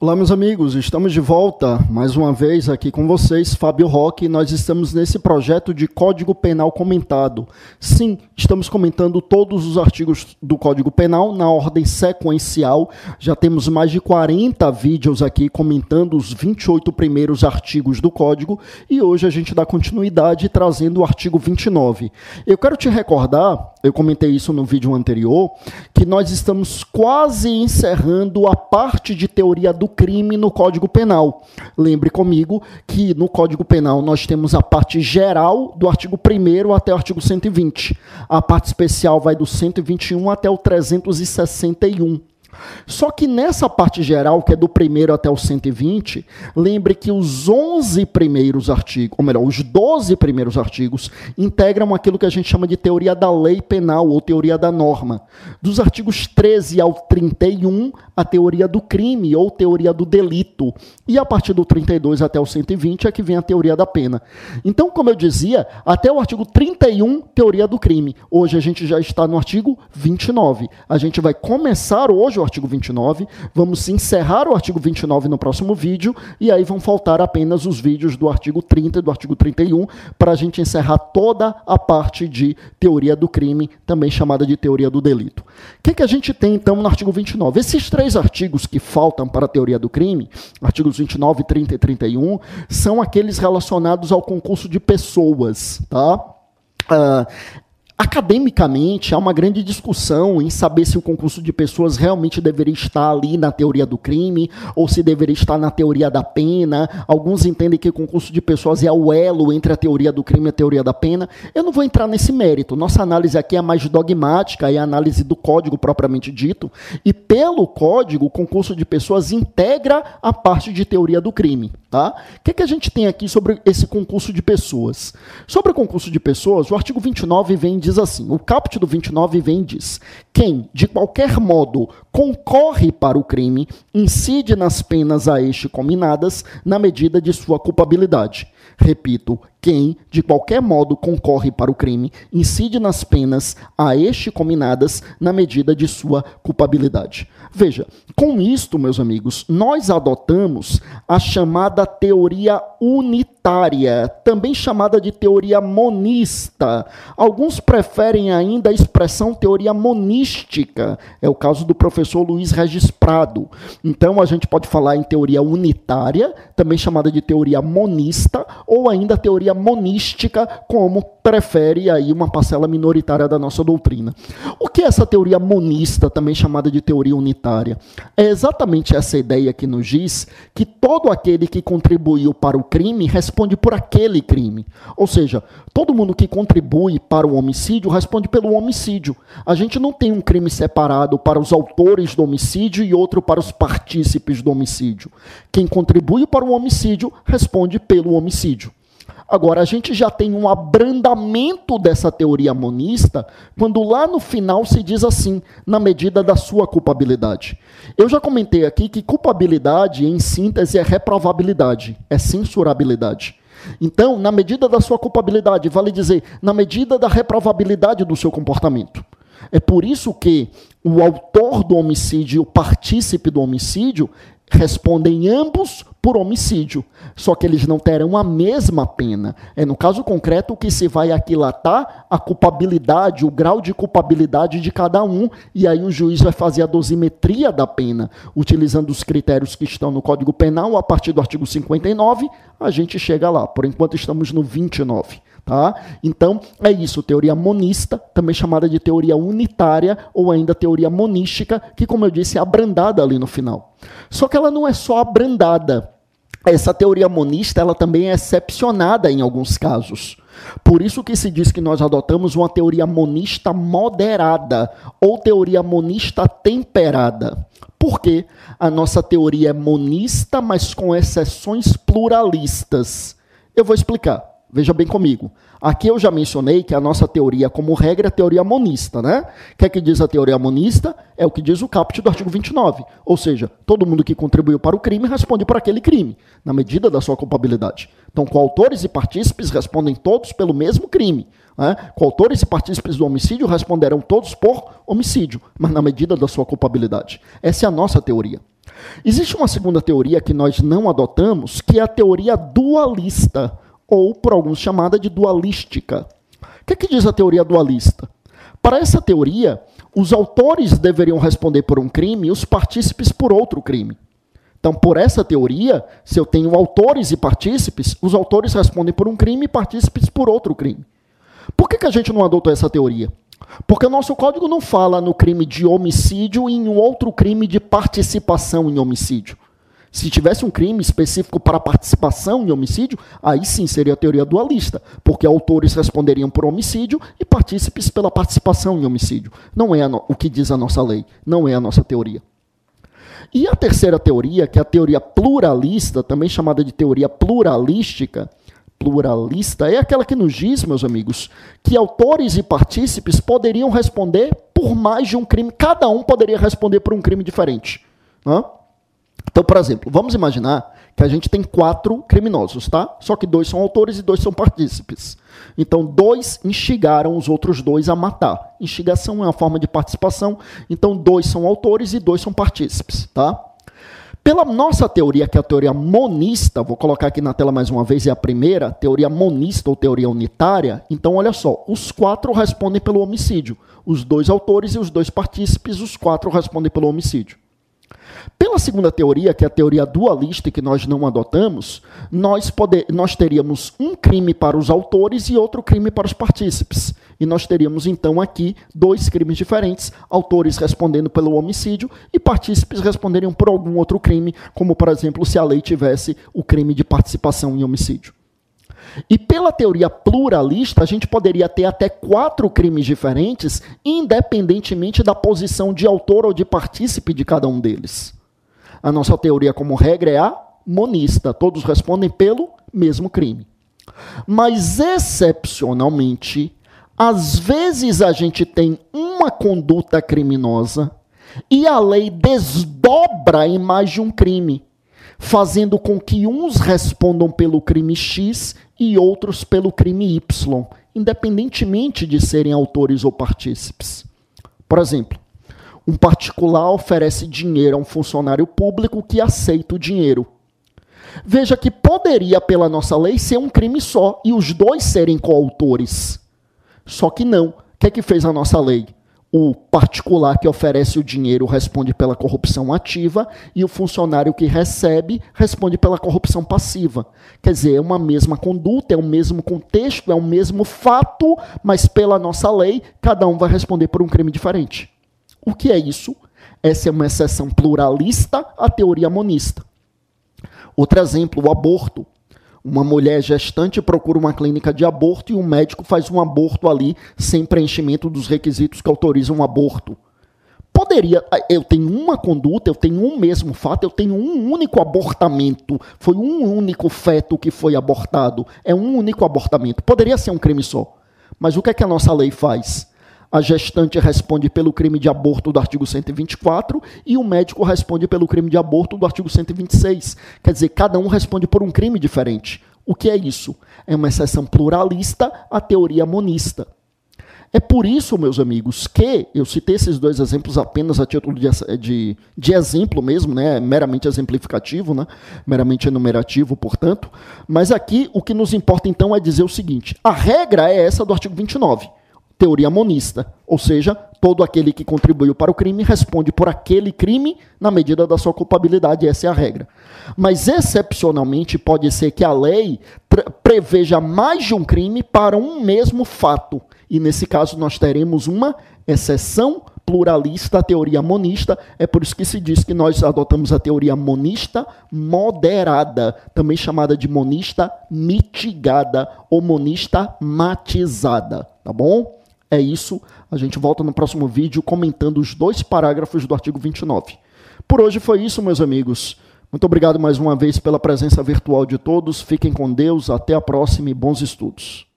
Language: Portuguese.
Olá, meus amigos, estamos de volta mais uma vez aqui com vocês, Fábio Roque. Nós estamos nesse projeto de Código Penal comentado. Sim, estamos comentando todos os artigos do Código Penal na ordem sequencial. Já temos mais de 40 vídeos aqui comentando os 28 primeiros artigos do Código e hoje a gente dá continuidade trazendo o artigo 29. Eu quero te recordar, eu comentei isso no vídeo anterior, que nós estamos quase encerrando a parte de teoria do crime no Código Penal. Lembre comigo que no Código Penal nós temos a parte geral do artigo 1 até o artigo 120. A parte especial vai do 121 até o 361. Só que nessa parte geral, que é do primeiro até o 120, lembre que os 11 primeiros artigos, ou melhor, os 12 primeiros artigos, integram aquilo que a gente chama de teoria da lei penal ou teoria da norma. Dos artigos 13 ao 31, a teoria do crime ou teoria do delito. E a partir do 32 até o 120 é que vem a teoria da pena. Então, como eu dizia, até o artigo 31, teoria do crime. Hoje a gente já está no artigo 29. A gente vai começar hoje o artigo 29. Vamos encerrar o artigo 29 no próximo vídeo e aí vão faltar apenas os vídeos do artigo 30 e do artigo 31 para a gente encerrar toda a parte de teoria do crime, também chamada de teoria do delito. O que, que a gente tem então no artigo 29? Esses três artigos que faltam para a teoria do crime, artigos 29, 30 e 31, são aqueles relacionados ao concurso de pessoas, tá? Uh, Academicamente, há uma grande discussão em saber se o concurso de pessoas realmente deveria estar ali na teoria do crime ou se deveria estar na teoria da pena. Alguns entendem que o concurso de pessoas é o elo entre a teoria do crime e a teoria da pena. Eu não vou entrar nesse mérito. Nossa análise aqui é mais dogmática, é a análise do código propriamente dito. E pelo código, o concurso de pessoas integra a parte de teoria do crime. Tá? O que, que a gente tem aqui sobre esse concurso de pessoas? Sobre o concurso de pessoas, o artigo 29 vem diz assim: o caput do 29 vem e diz: quem, de qualquer modo, concorre para o crime, incide nas penas a este combinadas na medida de sua culpabilidade. Repito, quem, de qualquer modo, concorre para o crime, incide nas penas a este combinadas na medida de sua culpabilidade. Veja, com isto, meus amigos, nós adotamos a chamada teoria unitária, também chamada de teoria monista. Alguns preferem ainda a expressão teoria monística. É o caso do professor Luiz Regis Prado. Então, a gente pode falar em teoria unitária, também chamada de teoria monista, ou ainda teoria monística, como prefere aí uma parcela minoritária da nossa doutrina. O que é essa teoria monista, também chamada de teoria unitária? É exatamente essa ideia que nos diz que todo aquele que contribuiu para o crime responde por aquele crime. Ou seja, todo mundo que contribui para o homicídio responde pelo homicídio. A gente não tem um crime separado para os autores do homicídio e outro para os partícipes do homicídio. Quem contribui para o homicídio responde pelo homicídio. Agora, a gente já tem um abrandamento dessa teoria monista quando lá no final se diz assim, na medida da sua culpabilidade. Eu já comentei aqui que culpabilidade, em síntese, é reprovabilidade, é censurabilidade. Então, na medida da sua culpabilidade, vale dizer, na medida da reprovabilidade do seu comportamento. É por isso que o autor do homicídio e o partícipe do homicídio respondem ambos por homicídio, só que eles não terão a mesma pena. É no caso concreto que se vai aquilatar a culpabilidade, o grau de culpabilidade de cada um, e aí o juiz vai fazer a dosimetria da pena, utilizando os critérios que estão no Código Penal, a partir do artigo 59, a gente chega lá. Por enquanto estamos no 29. Tá? Então, é isso, teoria monista, também chamada de teoria unitária ou ainda teoria monística, que, como eu disse, é abrandada ali no final. Só que ela não é só abrandada. Essa teoria monista ela também é excepcionada em alguns casos. Por isso que se diz que nós adotamos uma teoria monista moderada ou teoria monista temperada. Por quê? A nossa teoria é monista, mas com exceções pluralistas. Eu vou explicar. Veja bem comigo. Aqui eu já mencionei que a nossa teoria, como regra, é a teoria monista, né? O que é que diz a teoria monista? É o que diz o caput do artigo 29. Ou seja, todo mundo que contribuiu para o crime responde por aquele crime, na medida da sua culpabilidade. Então, coautores e partícipes respondem todos pelo mesmo crime. Né? Coautores e partícipes do homicídio responderão todos por homicídio, mas na medida da sua culpabilidade. Essa é a nossa teoria. Existe uma segunda teoria que nós não adotamos, que é a teoria dualista, ou por alguns chamada de dualística. O que, é que diz a teoria dualista? Para essa teoria, os autores deveriam responder por um crime e os partícipes por outro crime. Então, por essa teoria, se eu tenho autores e partícipes, os autores respondem por um crime e partícipes por outro crime. Por que, que a gente não adotou essa teoria? Porque o nosso código não fala no crime de homicídio e em outro crime de participação em homicídio. Se tivesse um crime específico para participação em homicídio, aí sim seria a teoria dualista, porque autores responderiam por homicídio e partícipes pela participação em homicídio. Não é o que diz a nossa lei, não é a nossa teoria. E a terceira teoria, que é a teoria pluralista, também chamada de teoria pluralística, pluralista, é aquela que nos diz, meus amigos, que autores e partícipes poderiam responder por mais de um crime, cada um poderia responder por um crime diferente. Né? Então, por exemplo, vamos imaginar que a gente tem quatro criminosos, tá? Só que dois são autores e dois são partícipes. Então, dois instigaram os outros dois a matar. Instigação é uma forma de participação. Então, dois são autores e dois são partícipes, tá? Pela nossa teoria, que é a teoria monista, vou colocar aqui na tela mais uma vez, é a primeira, teoria monista ou teoria unitária. Então, olha só, os quatro respondem pelo homicídio. Os dois autores e os dois partícipes, os quatro respondem pelo homicídio. Pela segunda teoria, que é a teoria dualista que nós não adotamos, nós, poder, nós teríamos um crime para os autores e outro crime para os partícipes. E nós teríamos então aqui dois crimes diferentes, autores respondendo pelo homicídio e partícipes responderiam por algum outro crime, como por exemplo se a lei tivesse o crime de participação em homicídio. E pela teoria pluralista, a gente poderia ter até quatro crimes diferentes, independentemente da posição de autor ou de partícipe de cada um deles. A nossa teoria, como regra, é a monista. Todos respondem pelo mesmo crime. Mas, excepcionalmente, às vezes a gente tem uma conduta criminosa e a lei desdobra em mais de um crime, fazendo com que uns respondam pelo crime X e outros pelo crime Y, independentemente de serem autores ou partícipes. Por exemplo, um particular oferece dinheiro a um funcionário público que aceita o dinheiro. Veja que poderia, pela nossa lei, ser um crime só e os dois serem coautores. Só que não. O que é que fez a nossa lei? O particular que oferece o dinheiro responde pela corrupção ativa e o funcionário que recebe responde pela corrupção passiva. Quer dizer, é uma mesma conduta, é o mesmo contexto, é o mesmo fato, mas pela nossa lei, cada um vai responder por um crime diferente. O que é isso? Essa é uma exceção pluralista à teoria monista. Outro exemplo, o aborto. Uma mulher gestante procura uma clínica de aborto e um médico faz um aborto ali sem preenchimento dos requisitos que autorizam um aborto. Poderia, eu tenho uma conduta, eu tenho um mesmo fato, eu tenho um único abortamento. Foi um único feto que foi abortado. É um único abortamento. Poderia ser um crime só. Mas o que é que a nossa lei faz? A gestante responde pelo crime de aborto do artigo 124 e o médico responde pelo crime de aborto do artigo 126. Quer dizer, cada um responde por um crime diferente. O que é isso? É uma exceção pluralista à teoria monista. É por isso, meus amigos, que eu citei esses dois exemplos apenas a título de, de, de, exemplo mesmo, né? meramente exemplificativo, né? meramente enumerativo, portanto. Mas aqui o que nos importa então é dizer o seguinte: a regra é essa do artigo 29 teoria monista, ou seja, todo aquele que contribuiu para o crime responde por aquele crime na medida da sua culpabilidade, essa é a regra. Mas excepcionalmente pode ser que a lei preveja mais de um crime para um mesmo fato, e nesse caso nós teremos uma exceção pluralista, a teoria monista, é por isso que se diz que nós adotamos a teoria monista moderada, também chamada de monista mitigada ou monista matizada, tá bom? É isso. A gente volta no próximo vídeo comentando os dois parágrafos do artigo 29. Por hoje foi isso, meus amigos. Muito obrigado mais uma vez pela presença virtual de todos. Fiquem com Deus. Até a próxima e bons estudos.